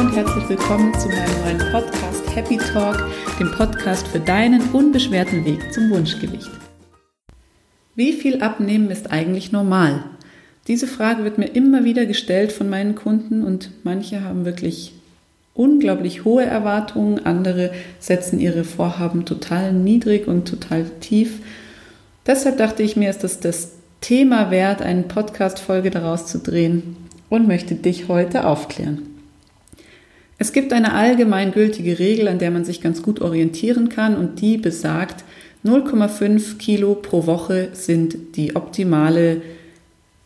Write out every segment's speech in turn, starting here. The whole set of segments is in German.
und herzlich willkommen zu meinem neuen Podcast Happy Talk, dem Podcast für deinen unbeschwerten Weg zum Wunschgewicht. Wie viel abnehmen ist eigentlich normal? Diese Frage wird mir immer wieder gestellt von meinen Kunden und manche haben wirklich unglaublich hohe Erwartungen, andere setzen ihre Vorhaben total niedrig und total tief. Deshalb dachte ich mir, ist das das Thema wert, eine Podcast-Folge daraus zu drehen und möchte dich heute aufklären. Es gibt eine allgemeingültige Regel, an der man sich ganz gut orientieren kann und die besagt, 0,5 Kilo pro Woche sind die optimale,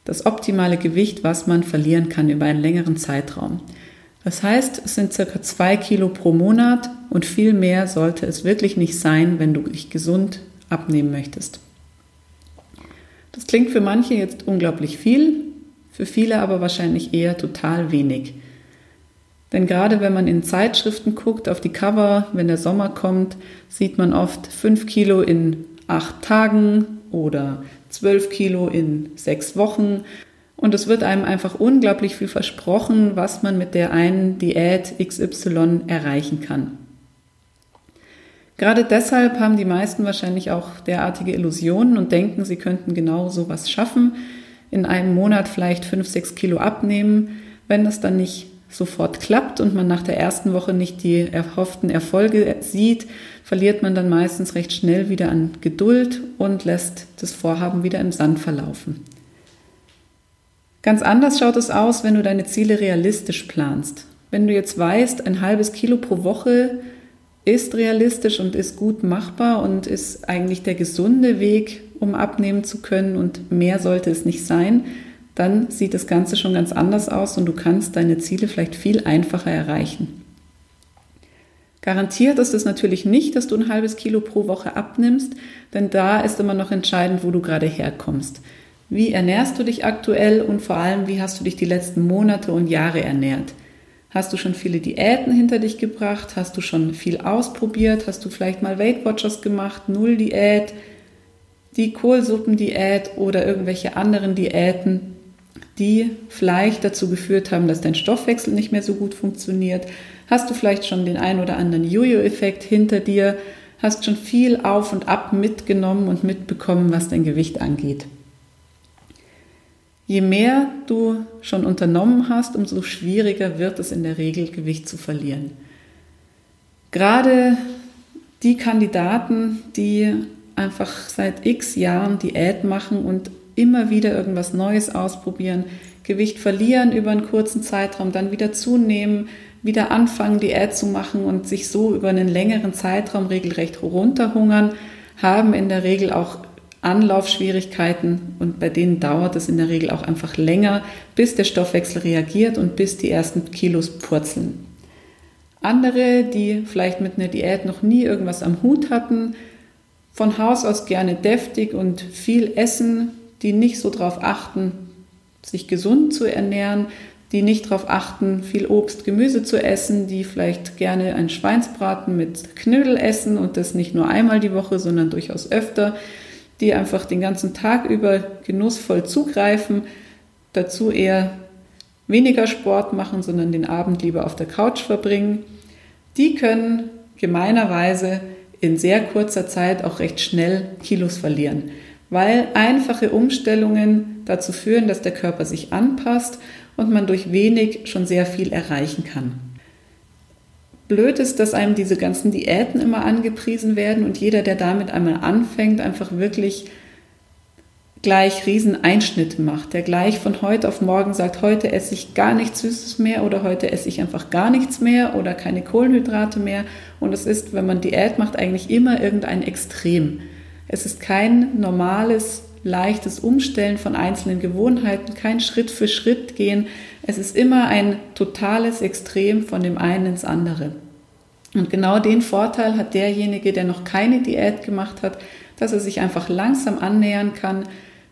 das optimale Gewicht, was man verlieren kann über einen längeren Zeitraum. Das heißt, es sind circa 2 Kilo pro Monat und viel mehr sollte es wirklich nicht sein, wenn du dich gesund abnehmen möchtest. Das klingt für manche jetzt unglaublich viel, für viele aber wahrscheinlich eher total wenig. Denn gerade wenn man in Zeitschriften guckt, auf die Cover, wenn der Sommer kommt, sieht man oft 5 Kilo in 8 Tagen oder 12 Kilo in 6 Wochen. Und es wird einem einfach unglaublich viel versprochen, was man mit der einen Diät XY erreichen kann. Gerade deshalb haben die meisten wahrscheinlich auch derartige Illusionen und denken, sie könnten genau so was schaffen, in einem Monat vielleicht 5, 6 Kilo abnehmen. Wenn das dann nicht sofort klappt und man nach der ersten Woche nicht die erhofften Erfolge sieht, verliert man dann meistens recht schnell wieder an Geduld und lässt das Vorhaben wieder im Sand verlaufen. Ganz anders schaut es aus, wenn du deine Ziele realistisch planst. Wenn du jetzt weißt, ein halbes Kilo pro Woche ist realistisch und ist gut machbar und ist eigentlich der gesunde Weg, um abnehmen zu können und mehr sollte es nicht sein, dann sieht das Ganze schon ganz anders aus und du kannst deine Ziele vielleicht viel einfacher erreichen. Garantiert ist es natürlich nicht, dass du ein halbes Kilo pro Woche abnimmst, denn da ist immer noch entscheidend, wo du gerade herkommst. Wie ernährst du dich aktuell und vor allem, wie hast du dich die letzten Monate und Jahre ernährt? Hast du schon viele Diäten hinter dich gebracht? Hast du schon viel ausprobiert? Hast du vielleicht mal Weight Watchers gemacht, Null Diät, die Kohlsuppendiät oder irgendwelche anderen Diäten? Die vielleicht dazu geführt haben, dass dein Stoffwechsel nicht mehr so gut funktioniert? Hast du vielleicht schon den ein oder anderen Jojo-Effekt hinter dir? Hast schon viel auf und ab mitgenommen und mitbekommen, was dein Gewicht angeht? Je mehr du schon unternommen hast, umso schwieriger wird es in der Regel, Gewicht zu verlieren. Gerade die Kandidaten, die einfach seit x Jahren Diät machen und immer wieder irgendwas Neues ausprobieren, Gewicht verlieren über einen kurzen Zeitraum, dann wieder zunehmen, wieder anfangen, Diät zu machen und sich so über einen längeren Zeitraum regelrecht runterhungern, haben in der Regel auch Anlaufschwierigkeiten und bei denen dauert es in der Regel auch einfach länger, bis der Stoffwechsel reagiert und bis die ersten Kilos purzeln. Andere, die vielleicht mit einer Diät noch nie irgendwas am Hut hatten, von Haus aus gerne deftig und viel essen, die nicht so darauf achten, sich gesund zu ernähren, die nicht darauf achten, viel Obst, Gemüse zu essen, die vielleicht gerne einen Schweinsbraten mit Knödel essen und das nicht nur einmal die Woche, sondern durchaus öfter, die einfach den ganzen Tag über genussvoll zugreifen, dazu eher weniger Sport machen, sondern den Abend lieber auf der Couch verbringen, die können gemeinerweise in sehr kurzer Zeit auch recht schnell Kilos verlieren weil einfache Umstellungen dazu führen, dass der Körper sich anpasst und man durch wenig schon sehr viel erreichen kann. Blöd ist, dass einem diese ganzen Diäten immer angepriesen werden und jeder, der damit einmal anfängt, einfach wirklich gleich Rieseneinschnitte macht, der gleich von heute auf morgen sagt, heute esse ich gar nichts Süßes mehr oder heute esse ich einfach gar nichts mehr oder keine Kohlenhydrate mehr. Und es ist, wenn man Diät macht, eigentlich immer irgendein Extrem. Es ist kein normales, leichtes Umstellen von einzelnen Gewohnheiten, kein Schritt für Schritt gehen. Es ist immer ein totales Extrem von dem einen ins andere. Und genau den Vorteil hat derjenige, der noch keine Diät gemacht hat, dass er sich einfach langsam annähern kann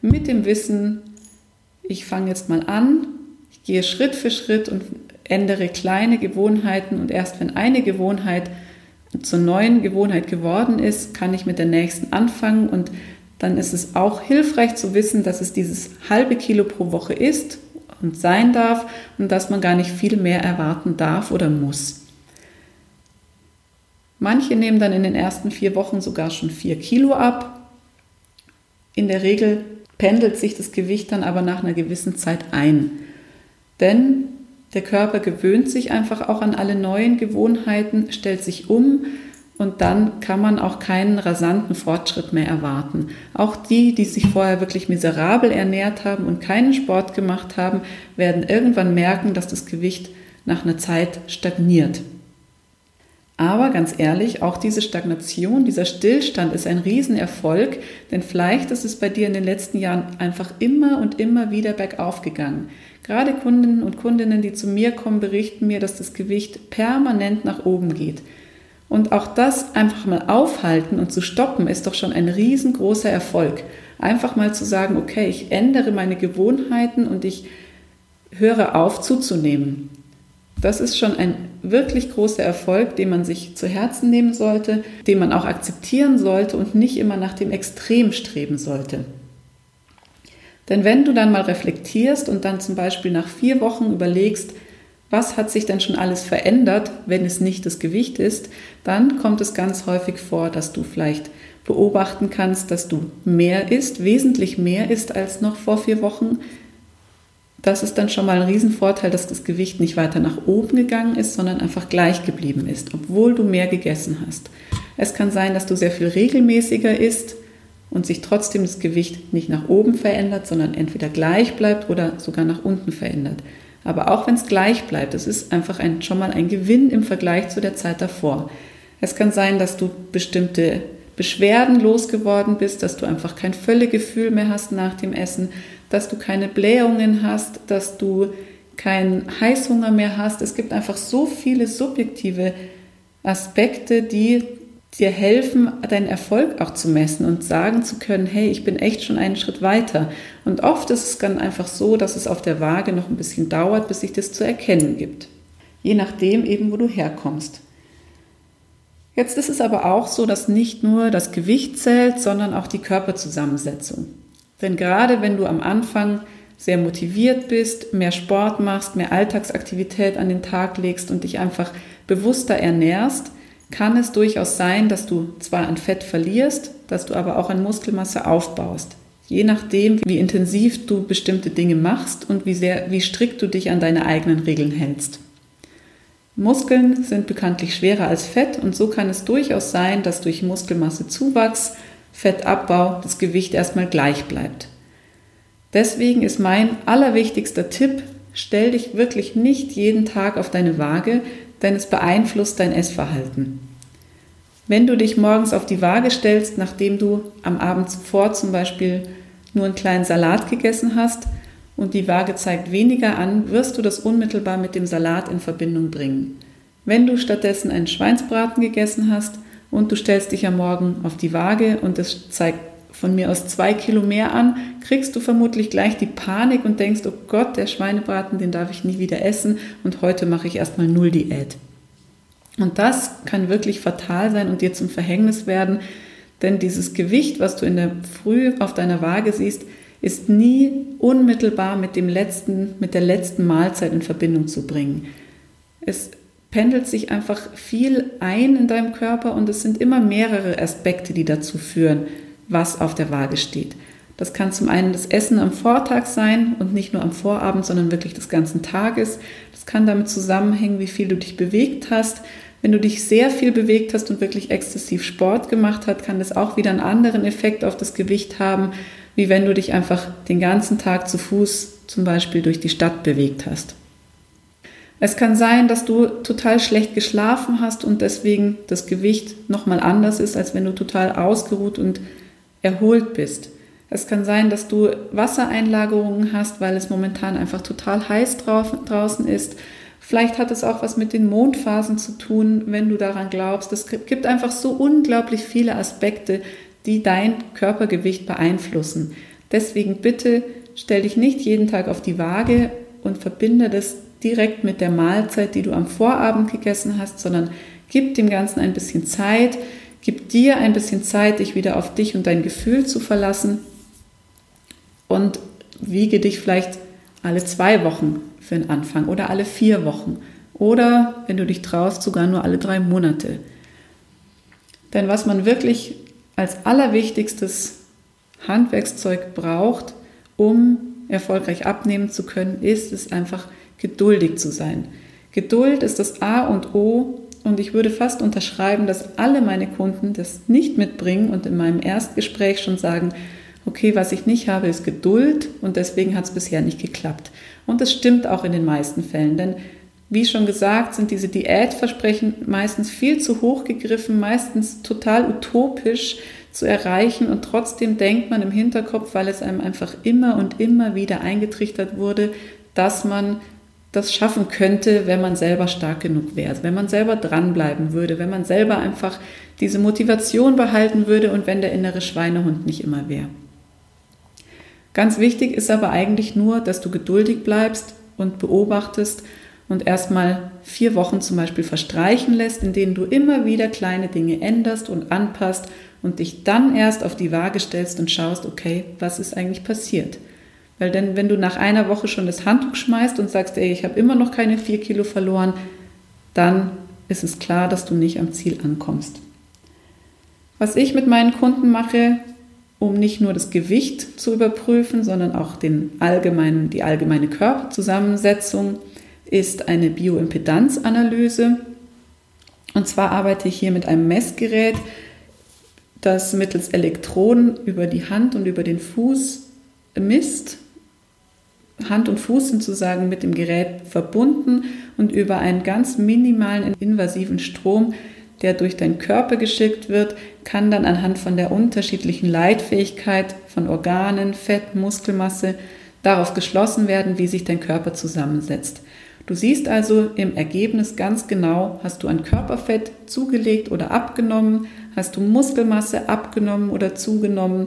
mit dem Wissen, ich fange jetzt mal an, ich gehe Schritt für Schritt und ändere kleine Gewohnheiten und erst wenn eine Gewohnheit zur neuen Gewohnheit geworden ist, kann ich mit der nächsten anfangen und dann ist es auch hilfreich zu wissen, dass es dieses halbe Kilo pro Woche ist, und sein darf und dass man gar nicht viel mehr erwarten darf oder muss. Manche nehmen dann in den ersten vier Wochen sogar schon vier Kilo ab. In der Regel pendelt sich das Gewicht dann aber nach einer gewissen Zeit ein. Denn der Körper gewöhnt sich einfach auch an alle neuen Gewohnheiten, stellt sich um und dann kann man auch keinen rasanten Fortschritt mehr erwarten. Auch die, die sich vorher wirklich miserabel ernährt haben und keinen Sport gemacht haben, werden irgendwann merken, dass das Gewicht nach einer Zeit stagniert. Aber ganz ehrlich, auch diese Stagnation, dieser Stillstand ist ein Riesenerfolg, denn vielleicht ist es bei dir in den letzten Jahren einfach immer und immer wieder bergauf gegangen. Gerade Kunden und Kundinnen, die zu mir kommen, berichten mir, dass das Gewicht permanent nach oben geht. Und auch das einfach mal aufhalten und zu stoppen, ist doch schon ein riesengroßer Erfolg. Einfach mal zu sagen, okay, ich ändere meine Gewohnheiten und ich höre auf zuzunehmen. Das ist schon ein wirklich großer Erfolg, den man sich zu Herzen nehmen sollte, den man auch akzeptieren sollte und nicht immer nach dem Extrem streben sollte. Denn wenn du dann mal reflektierst und dann zum Beispiel nach vier Wochen überlegst, was hat sich denn schon alles verändert, wenn es nicht das Gewicht ist, dann kommt es ganz häufig vor, dass du vielleicht beobachten kannst, dass du mehr isst, wesentlich mehr isst als noch vor vier Wochen, das ist dann schon mal ein Riesenvorteil, dass das Gewicht nicht weiter nach oben gegangen ist, sondern einfach gleich geblieben ist, obwohl du mehr gegessen hast. Es kann sein, dass du sehr viel regelmäßiger isst und sich trotzdem das Gewicht nicht nach oben verändert, sondern entweder gleich bleibt oder sogar nach unten verändert. Aber auch wenn es gleich bleibt, es ist einfach ein, schon mal ein Gewinn im Vergleich zu der Zeit davor. Es kann sein, dass du bestimmte Beschwerden losgeworden bist, dass du einfach kein Völlegefühl mehr hast nach dem Essen, dass du keine Blähungen hast, dass du keinen Heißhunger mehr hast. Es gibt einfach so viele subjektive Aspekte, die dir helfen, deinen Erfolg auch zu messen und sagen zu können, hey, ich bin echt schon einen Schritt weiter. Und oft ist es dann einfach so, dass es auf der Waage noch ein bisschen dauert, bis sich das zu erkennen gibt. Je nachdem eben, wo du herkommst. Jetzt ist es aber auch so, dass nicht nur das Gewicht zählt, sondern auch die Körperzusammensetzung. Denn gerade wenn du am Anfang sehr motiviert bist, mehr Sport machst, mehr Alltagsaktivität an den Tag legst und dich einfach bewusster ernährst, kann es durchaus sein, dass du zwar an Fett verlierst, dass du aber auch an Muskelmasse aufbaust. Je nachdem, wie intensiv du bestimmte Dinge machst und wie sehr, wie strikt du dich an deine eigenen Regeln hältst. Muskeln sind bekanntlich schwerer als Fett und so kann es durchaus sein, dass durch Muskelmassezuwachs Fettabbau das Gewicht erstmal gleich bleibt. Deswegen ist mein allerwichtigster Tipp, stell dich wirklich nicht jeden Tag auf deine Waage, denn es beeinflusst dein Essverhalten. Wenn du dich morgens auf die Waage stellst, nachdem du am Abend zuvor zum Beispiel nur einen kleinen Salat gegessen hast und die Waage zeigt weniger an, wirst du das unmittelbar mit dem Salat in Verbindung bringen. Wenn du stattdessen einen Schweinsbraten gegessen hast, und du stellst dich am Morgen auf die Waage und es zeigt von mir aus zwei Kilo mehr an, kriegst du vermutlich gleich die Panik und denkst, oh Gott, der Schweinebraten, den darf ich nie wieder essen und heute mache ich erstmal null Diät. Und das kann wirklich fatal sein und dir zum Verhängnis werden, denn dieses Gewicht, was du in der Früh auf deiner Waage siehst, ist nie unmittelbar mit dem letzten, mit der letzten Mahlzeit in Verbindung zu bringen. Es pendelt sich einfach viel ein in deinem Körper und es sind immer mehrere Aspekte, die dazu führen, was auf der Waage steht. Das kann zum einen das Essen am Vortag sein und nicht nur am Vorabend, sondern wirklich des ganzen Tages. Das kann damit zusammenhängen, wie viel du dich bewegt hast. Wenn du dich sehr viel bewegt hast und wirklich exzessiv Sport gemacht hast, kann das auch wieder einen anderen Effekt auf das Gewicht haben, wie wenn du dich einfach den ganzen Tag zu Fuß zum Beispiel durch die Stadt bewegt hast. Es kann sein, dass du total schlecht geschlafen hast und deswegen das Gewicht nochmal anders ist, als wenn du total ausgeruht und erholt bist. Es kann sein, dass du Wassereinlagerungen hast, weil es momentan einfach total heiß draußen ist. Vielleicht hat es auch was mit den Mondphasen zu tun, wenn du daran glaubst. Es gibt einfach so unglaublich viele Aspekte, die dein Körpergewicht beeinflussen. Deswegen bitte stell dich nicht jeden Tag auf die Waage und verbinde das direkt mit der Mahlzeit, die du am Vorabend gegessen hast, sondern gib dem Ganzen ein bisschen Zeit, gib dir ein bisschen Zeit, dich wieder auf dich und dein Gefühl zu verlassen. Und wiege dich vielleicht alle zwei Wochen für den Anfang oder alle vier Wochen. Oder, wenn du dich traust, sogar nur alle drei Monate. Denn was man wirklich als allerwichtigstes Handwerkszeug braucht, um erfolgreich abnehmen zu können, ist es einfach geduldig zu sein. Geduld ist das A und O und ich würde fast unterschreiben, dass alle meine Kunden das nicht mitbringen und in meinem Erstgespräch schon sagen, okay, was ich nicht habe, ist Geduld und deswegen hat es bisher nicht geklappt. Und das stimmt auch in den meisten Fällen, denn wie schon gesagt, sind diese Diätversprechen meistens viel zu hoch gegriffen, meistens total utopisch zu erreichen und trotzdem denkt man im Hinterkopf, weil es einem einfach immer und immer wieder eingetrichtert wurde, dass man das schaffen könnte, wenn man selber stark genug wäre, wenn man selber dranbleiben würde, wenn man selber einfach diese Motivation behalten würde und wenn der innere Schweinehund nicht immer wäre. Ganz wichtig ist aber eigentlich nur, dass du geduldig bleibst und beobachtest und erstmal vier Wochen zum Beispiel verstreichen lässt, in denen du immer wieder kleine Dinge änderst und anpasst und dich dann erst auf die Waage stellst und schaust, okay, was ist eigentlich passiert? Weil denn, wenn du nach einer Woche schon das Handtuch schmeißt und sagst, ey, ich habe immer noch keine vier Kilo verloren, dann ist es klar, dass du nicht am Ziel ankommst. Was ich mit meinen Kunden mache, um nicht nur das Gewicht zu überprüfen, sondern auch den allgemeinen, die allgemeine Körperzusammensetzung, ist eine Bioimpedanzanalyse. Und zwar arbeite ich hier mit einem Messgerät, das mittels Elektroden über die Hand und über den Fuß misst. Hand und Fuß sind sozusagen mit dem Gerät verbunden und über einen ganz minimalen invasiven Strom, der durch deinen Körper geschickt wird, kann dann anhand von der unterschiedlichen Leitfähigkeit von Organen, Fett, Muskelmasse darauf geschlossen werden, wie sich dein Körper zusammensetzt. Du siehst also im Ergebnis ganz genau, hast du ein Körperfett zugelegt oder abgenommen, hast du Muskelmasse abgenommen oder zugenommen,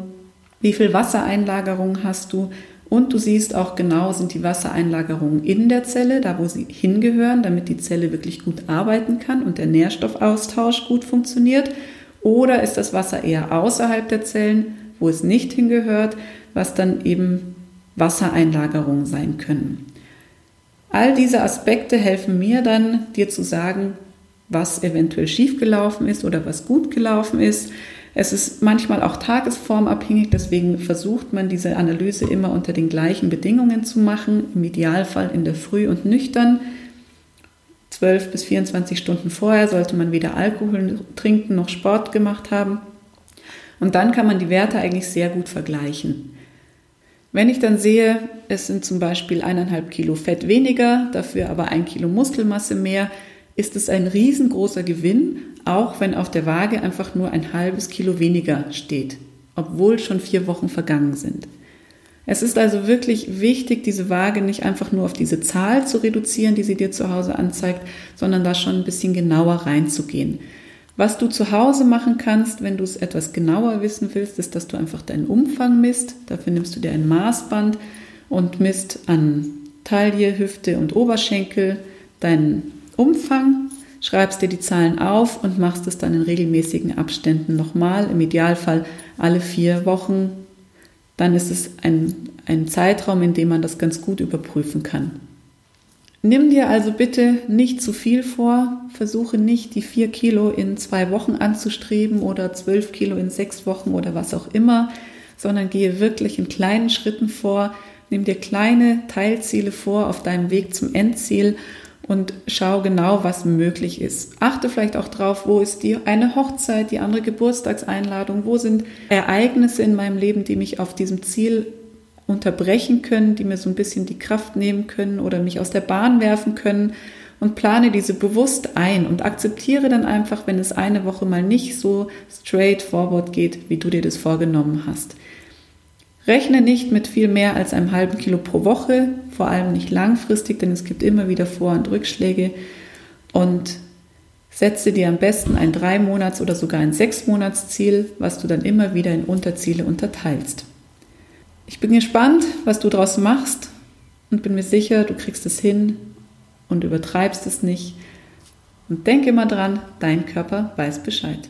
wie viel Wassereinlagerung hast du und du siehst auch genau, sind die Wassereinlagerungen in der Zelle, da wo sie hingehören, damit die Zelle wirklich gut arbeiten kann und der Nährstoffaustausch gut funktioniert, oder ist das Wasser eher außerhalb der Zellen, wo es nicht hingehört, was dann eben Wassereinlagerungen sein können. All diese Aspekte helfen mir dann, dir zu sagen, was eventuell schiefgelaufen ist oder was gut gelaufen ist. Es ist manchmal auch tagesformabhängig, deswegen versucht man diese Analyse immer unter den gleichen Bedingungen zu machen, im Idealfall in der Früh und nüchtern. 12 bis 24 Stunden vorher sollte man weder Alkohol trinken noch Sport gemacht haben. Und dann kann man die Werte eigentlich sehr gut vergleichen. Wenn ich dann sehe, es sind zum Beispiel eineinhalb Kilo Fett weniger, dafür aber ein Kilo Muskelmasse mehr, ist es ein riesengroßer Gewinn, auch wenn auf der Waage einfach nur ein halbes Kilo weniger steht, obwohl schon vier Wochen vergangen sind. Es ist also wirklich wichtig, diese Waage nicht einfach nur auf diese Zahl zu reduzieren, die sie dir zu Hause anzeigt, sondern da schon ein bisschen genauer reinzugehen. Was du zu Hause machen kannst, wenn du es etwas genauer wissen willst, ist, dass du einfach deinen Umfang misst. Dafür nimmst du dir ein Maßband und misst an Taille, Hüfte und Oberschenkel deinen Umfang, schreibst dir die Zahlen auf und machst es dann in regelmäßigen Abständen nochmal, im Idealfall alle vier Wochen. Dann ist es ein, ein Zeitraum, in dem man das ganz gut überprüfen kann. Nimm dir also bitte nicht zu viel vor. Versuche nicht, die vier Kilo in zwei Wochen anzustreben oder zwölf Kilo in sechs Wochen oder was auch immer, sondern gehe wirklich in kleinen Schritten vor. Nimm dir kleine Teilziele vor auf deinem Weg zum Endziel und schau genau, was möglich ist. Achte vielleicht auch drauf, wo ist die eine Hochzeit, die andere Geburtstagseinladung, wo sind Ereignisse in meinem Leben, die mich auf diesem Ziel unterbrechen können, die mir so ein bisschen die Kraft nehmen können oder mich aus der Bahn werfen können und plane diese bewusst ein und akzeptiere dann einfach, wenn es eine Woche mal nicht so straightforward geht, wie du dir das vorgenommen hast. Rechne nicht mit viel mehr als einem halben Kilo pro Woche, vor allem nicht langfristig, denn es gibt immer wieder Vor- und Rückschläge und setze dir am besten ein drei Monats oder sogar ein sechs Monats Ziel, was du dann immer wieder in Unterziele unterteilst. Ich bin gespannt, was du daraus machst und bin mir sicher, du kriegst es hin und übertreibst es nicht. Und denke immer dran, dein Körper weiß Bescheid.